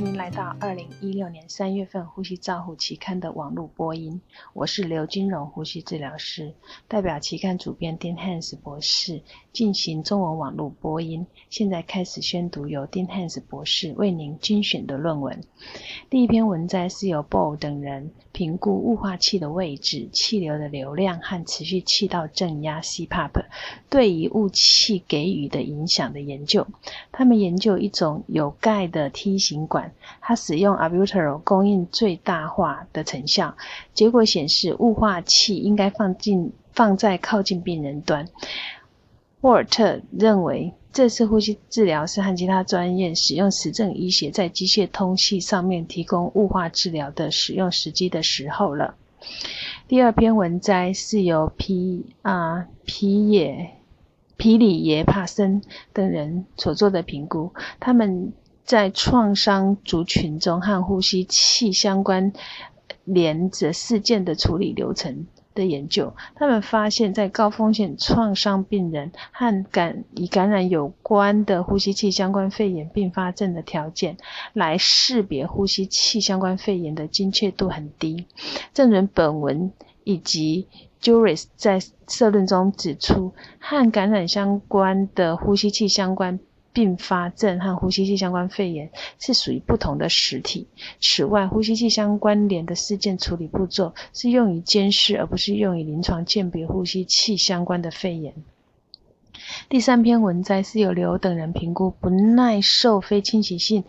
に来到二零一六年三月份《呼吸照护期刊》的网络播音。我是刘金荣呼吸治疗师，代表期刊主编丁汉斯博士进行中文网络播音。现在开始宣读由丁汉斯博士为您精选的论文。第一篇文摘是由 Bo 等人评估雾化器的位置、气流的流量和持续气道正压 （CPAP） 对于雾气给予的影响的研究。他们研究一种有盖的梯形管。它使用 a b u t e r o 供应最大化的成效，结果显示雾化器应该放进放在靠近病人端。沃尔特认为，这次呼吸治疗是和其他专业使用实证医学在机械通气上面提供雾化治疗的使用时机的时候了。第二篇文摘是由皮啊皮野皮里耶帕森等人所做的评估，他们。在创伤族群中和呼吸器相关连着事件的处理流程的研究，他们发现，在高风险创伤病人和感与感染有关的呼吸器相关肺炎并发症的条件来识别呼吸器相关肺炎的精确度很低。正如本文以及 Juris 在社论中指出，和感染相关的呼吸器相关。并发症和呼吸器相关肺炎是属于不同的实体。此外，呼吸器相关联的事件处理步骤是用于监视，而不是用于临床鉴别呼吸器相关的肺炎。第三篇文摘是由刘等人评估不耐受非侵袭性。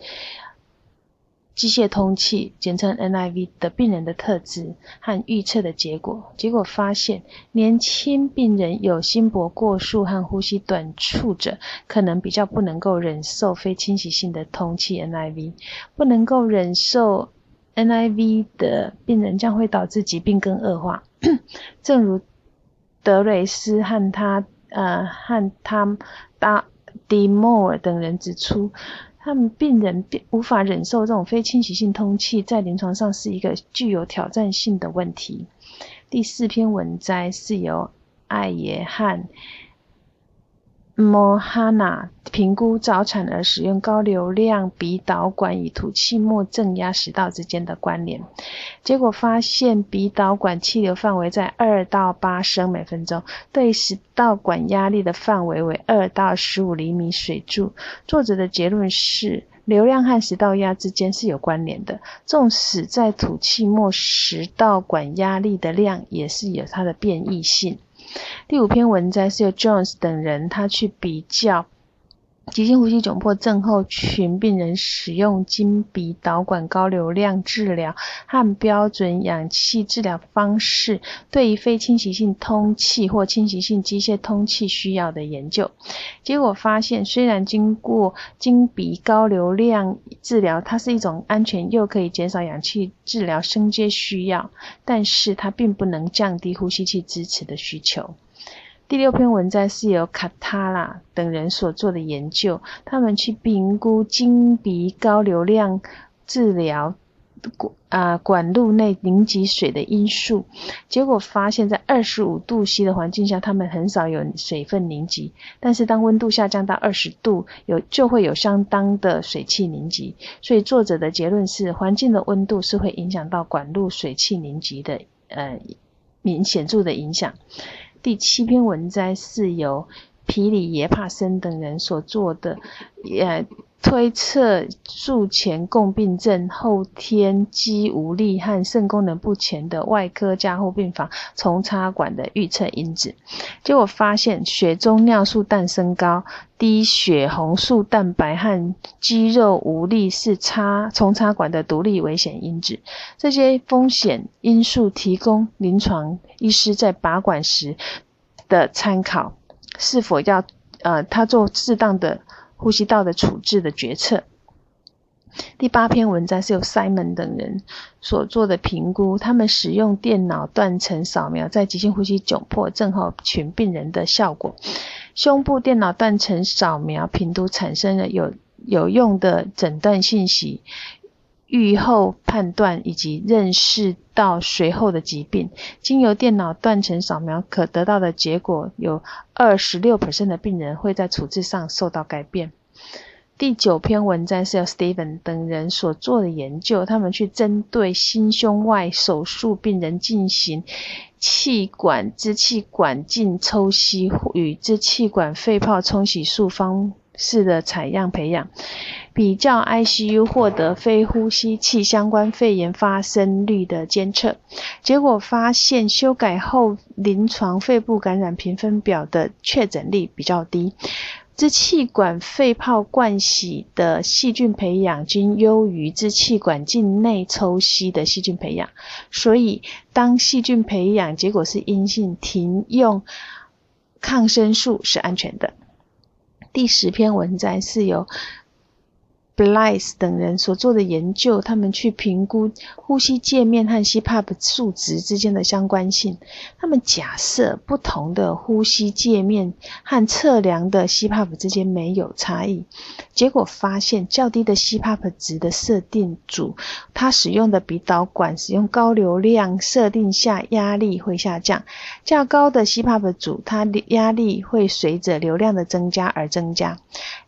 机械通气，简称 NIV 的病人的特质和预测的结果，结果发现，年轻病人有心搏过速和呼吸短促者，可能比较不能够忍受非侵袭性的通气 NIV，不能够忍受 NIV 的病人将会导致疾病更恶化。正如德雷斯和他呃和他达迪莫尔等人指出。他们病人并无法忍受这种非侵袭性通气，在临床上是一个具有挑战性的问题。第四篇文摘是由艾耶汉。莫哈纳评估早产儿使用高流量鼻导管与吐气末正压食道之间的关联，结果发现鼻导管气流范围在二到八升每分钟，对食道管压力的范围为二到十五厘米水柱。作者的结论是，流量和食道压之间是有关联的，纵使在吐气末食道管压力的量也是有它的变异性。第五篇文章是由 Jones 等人，他去比较急性呼吸窘迫症候群病人使用经鼻导管高流量治疗和标准氧气治疗方式对于非侵袭性通气或侵袭性机械通气需要的研究。结果发现，虽然经过经鼻高流量治疗，它是一种安全又可以减少氧气治疗升阶需要，但是它并不能降低呼吸器支持的需求。第六篇文摘是由卡塔拉等人所做的研究，他们去评估经鼻高流量治疗管啊管路内凝集水的因素，结果发现，在二十五度 C 的环境下，他们很少有水分凝集，但是当温度下降到二十度，有就会有相当的水汽凝集。所以作者的结论是，环境的温度是会影响到管路水汽凝集的呃明显著的影响。第七篇文摘是由皮里耶帕森等人所做的，呃，推测术前共病症、后天肌无力和肾功能不全的外科加护病房重插管的预测因子。结果发现，血中尿素氮升高、低血红素蛋白和肌肉无力是插重插管的独立危险因子。这些风险因素提供临床。医师在拔管时的参考，是否要呃他做适当的呼吸道的处置的决策。第八篇文章是由 Simon 等人所做的评估，他们使用电脑断层扫描在急性呼吸窘迫症候群病人的效果。胸部电脑断层扫描评估产生了有有用的诊断信息。预后判断以及认识到随后的疾病，经由电脑断层扫描可得到的结果，有二十六 percent 的病人会在处置上受到改变。第九篇文章是由 Steven 等人所做的研究，他们去针对心胸外手术病人进行气管支气管镜抽吸与支气管肺泡冲洗术方式的采样培养，比较 ICU 获得非呼吸器相关肺炎发生率的监测，结果发现修改后临床肺部感染评分表的确诊率比较低。支气管肺泡灌洗的细菌培养均优于支气管镜内抽吸的细菌培养，所以当细菌培养结果是阴性，停用抗生素是安全的。第十篇文章是由。Bliss 等人所做的研究，他们去评估呼吸界面和 CPAP 数值之间的相关性。他们假设不同的呼吸界面和测量的 CPAP 之间没有差异，结果发现较低的 CPAP 值的设定组，它使用的鼻导管使用高流量设定下压力会下降；较高的 CPAP 组，它的压力会随着流量的增加而增加。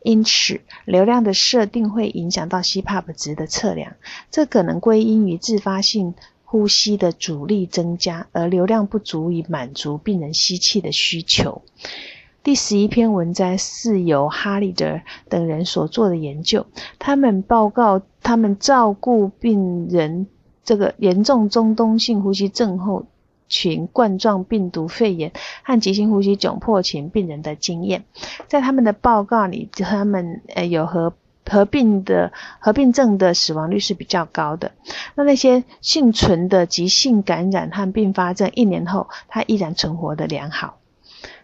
因此，流量的设定会。会影响到 CPAP 值的测量，这可能归因于自发性呼吸的阻力增加，而流量不足以满足病人吸气的需求。第十一篇文章是由哈利德等人所做的研究，他们报告他们照顾病人这个严重中东性呼吸症候群冠状病毒肺炎和急性呼吸窘迫群病人的经验，在他们的报告里，他们呃有和合并的合并症的死亡率是比较高的。那那些幸存的急性感染和并发症，一年后他依然存活的良好。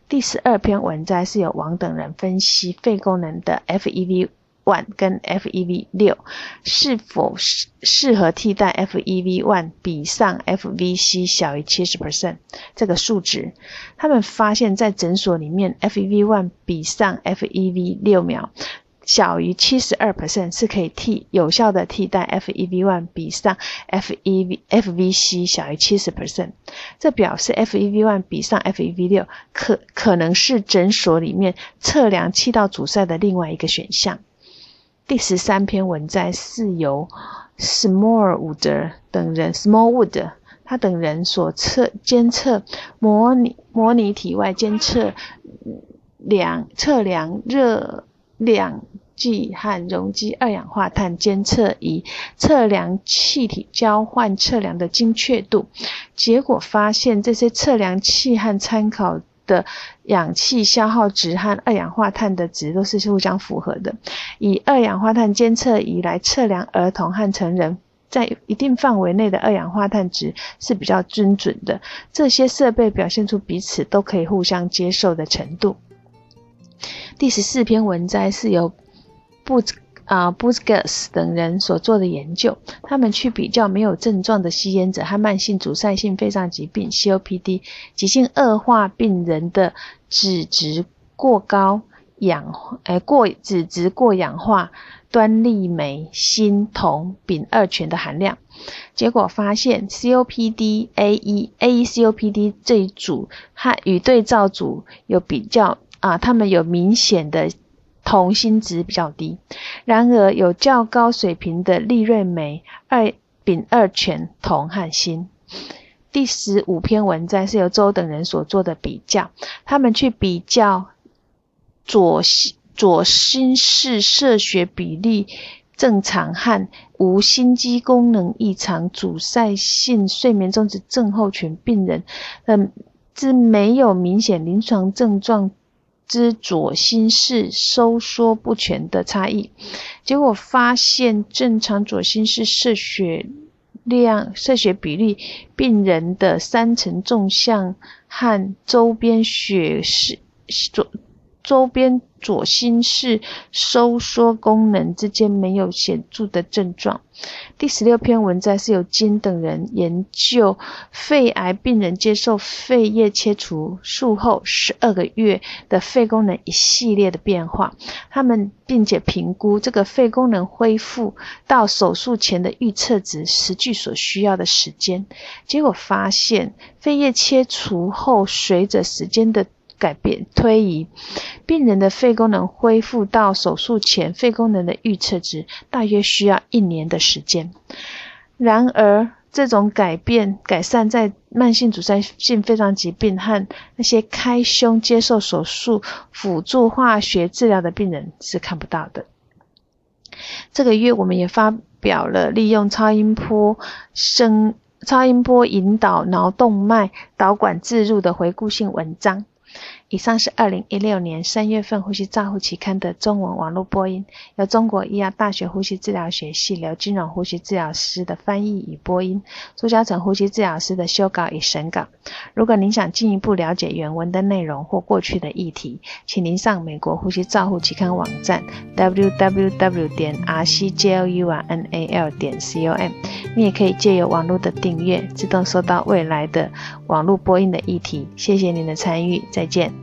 第十二篇文摘是由王等人分析肺功能的 FEV one 跟 FEV 六是否适适合替代 FEV one 比上 FVC 小于七十 percent 这个数值。他们发现，在诊所里面，FEV one 比上 FEV 六秒。小于七十二 percent 是可以替有效的替代 FEV one 比上 FEV FVC 小于七十 percent，这表示 FEV one 比上 FEV 六可可能是诊所里面测量气道阻塞的另外一个选项。第十三篇文摘是由 Smallwood 等人 Smallwood 他等人所测监测模拟模拟体外监测量测量热量。计和容积二氧化碳监测仪测量气体交换测量的精确度，结果发现这些测量器和参考的氧气消耗值和二氧化碳的值都是互相符合的。以二氧化碳监测仪来测量儿童和成人在一定范围内的二氧化碳值是比较精准的。这些设备表现出彼此都可以互相接受的程度。第十四篇文摘是由。布啊布斯格斯等人所做的研究，他们去比较没有症状的吸烟者和慢性阻塞性肺脏疾病 （COPD） 急性恶化病人的脂质过高氧诶过脂质过氧化端粒酶锌铜丙二醛的含量，结果发现 COPD A 一 A 一 COPD 这一组和与对照组有比较啊，他们有明显的。铜锌值比较低，然而有较高水平的利瑞梅、二丙二醛、铜和锌。第十五篇文章是由周等人所做的比较，他们去比较左心左心室射血比例正常和无心肌功能异常阻塞性睡眠中止症候群病人，嗯，之没有明显临床症状。之左心室收缩不全的差异，结果发现正常左心室射血量、射血比例，病人的三层纵向和周边血是左周边。左心室收缩功能之间没有显著的症状。第十六篇文章是由金等人研究肺癌病人接受肺叶切除术后十二个月的肺功能一系列的变化，他们并且评估这个肺功能恢复到手术前的预测值实际所需要的时间。结果发现，肺叶切除后随着时间的改变推移，病人的肺功能恢复到手术前肺功能的预测值，大约需要一年的时间。然而，这种改变改善在慢性阻塞性肺脏疾病和那些开胸接受手术辅助化学治疗的病人是看不到的。这个月，我们也发表了利用超音波声。超音波引导脑动脉导管置入的回顾性文章。以上是二零一六年三月份《呼吸照护期刊》的中文网络播音，由中国医药大学呼吸治疗学系刘金荣呼吸治疗师的翻译与播音，朱嘉诚呼吸治疗师的修稿与审稿。如果您想进一步了解原文的内容或过去的议题，请您上美国呼吸照护期刊网站 www 点 rcjlunal 点 com。你也可以借由网络的订阅，自动收到未来的网络播音的议题。谢谢您的参与，再见。